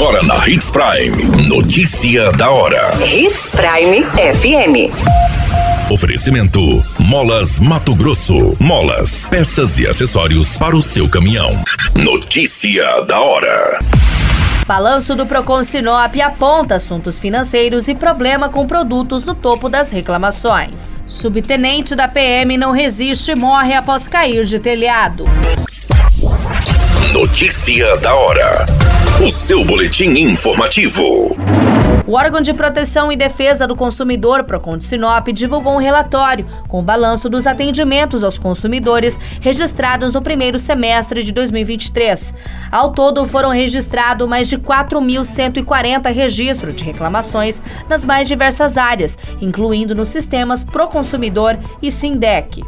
Agora na Hits Prime. Notícia da hora. Hits Prime FM. Oferecimento: Molas Mato Grosso. Molas, peças e acessórios para o seu caminhão. Notícia da hora. Balanço do Procon Sinop aponta assuntos financeiros e problema com produtos no topo das reclamações. Subtenente da PM não resiste e morre após cair de telhado. Notícia da hora. O seu boletim informativo. O órgão de proteção e defesa do consumidor, Procon de Sinop, divulgou um relatório com o balanço dos atendimentos aos consumidores registrados no primeiro semestre de 2023. Ao todo, foram registrados mais de 4.140 registros de reclamações nas mais diversas áreas, incluindo nos sistemas Proconsumidor e Sindec.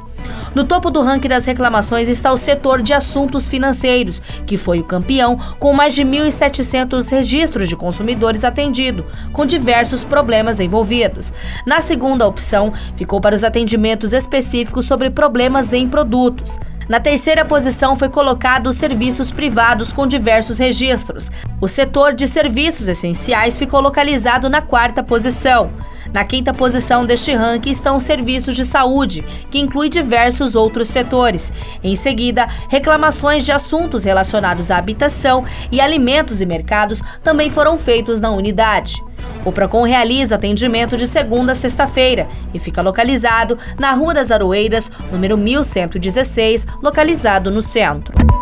No topo do ranking das reclamações está o setor de assuntos financeiros, que foi o campeão, com mais de 1.700 registros de consumidores atendidos, com diversos problemas envolvidos. Na segunda opção, ficou para os atendimentos específicos sobre problemas em produtos. Na terceira posição foi colocado os serviços privados com diversos registros. O setor de serviços essenciais ficou localizado na quarta posição. Na quinta posição deste ranking estão os serviços de saúde, que inclui diversos outros setores. Em seguida, reclamações de assuntos relacionados à habitação e alimentos e mercados também foram feitos na unidade. O Procon realiza atendimento de segunda a sexta-feira e fica localizado na Rua das Aroeiras, número 1116, localizado no centro.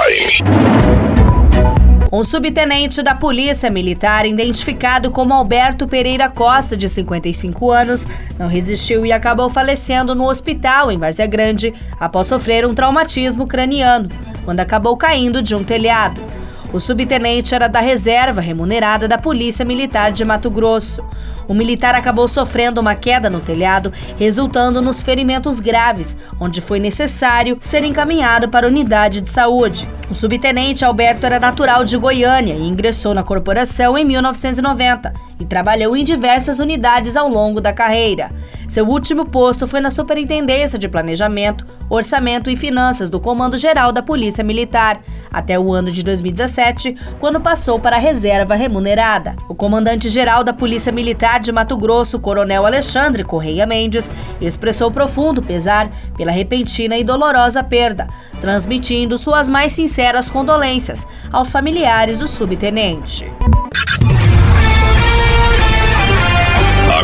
Um subtenente da Polícia Militar, identificado como Alberto Pereira Costa, de 55 anos, não resistiu e acabou falecendo no hospital em Várzea Grande após sofrer um traumatismo craniano, quando acabou caindo de um telhado. O subtenente era da reserva remunerada da Polícia Militar de Mato Grosso. O militar acabou sofrendo uma queda no telhado, resultando nos ferimentos graves, onde foi necessário ser encaminhado para a unidade de saúde. O subtenente Alberto era natural de Goiânia e ingressou na corporação em 1990 e trabalhou em diversas unidades ao longo da carreira. Seu último posto foi na Superintendência de Planejamento, Orçamento e Finanças do Comando Geral da Polícia Militar, até o ano de 2017, quando passou para a reserva remunerada. O comandante-geral da Polícia Militar de Mato Grosso, Coronel Alexandre Correia Mendes, expressou profundo pesar pela repentina e dolorosa perda, transmitindo suas mais sinceras condolências aos familiares do subtenente.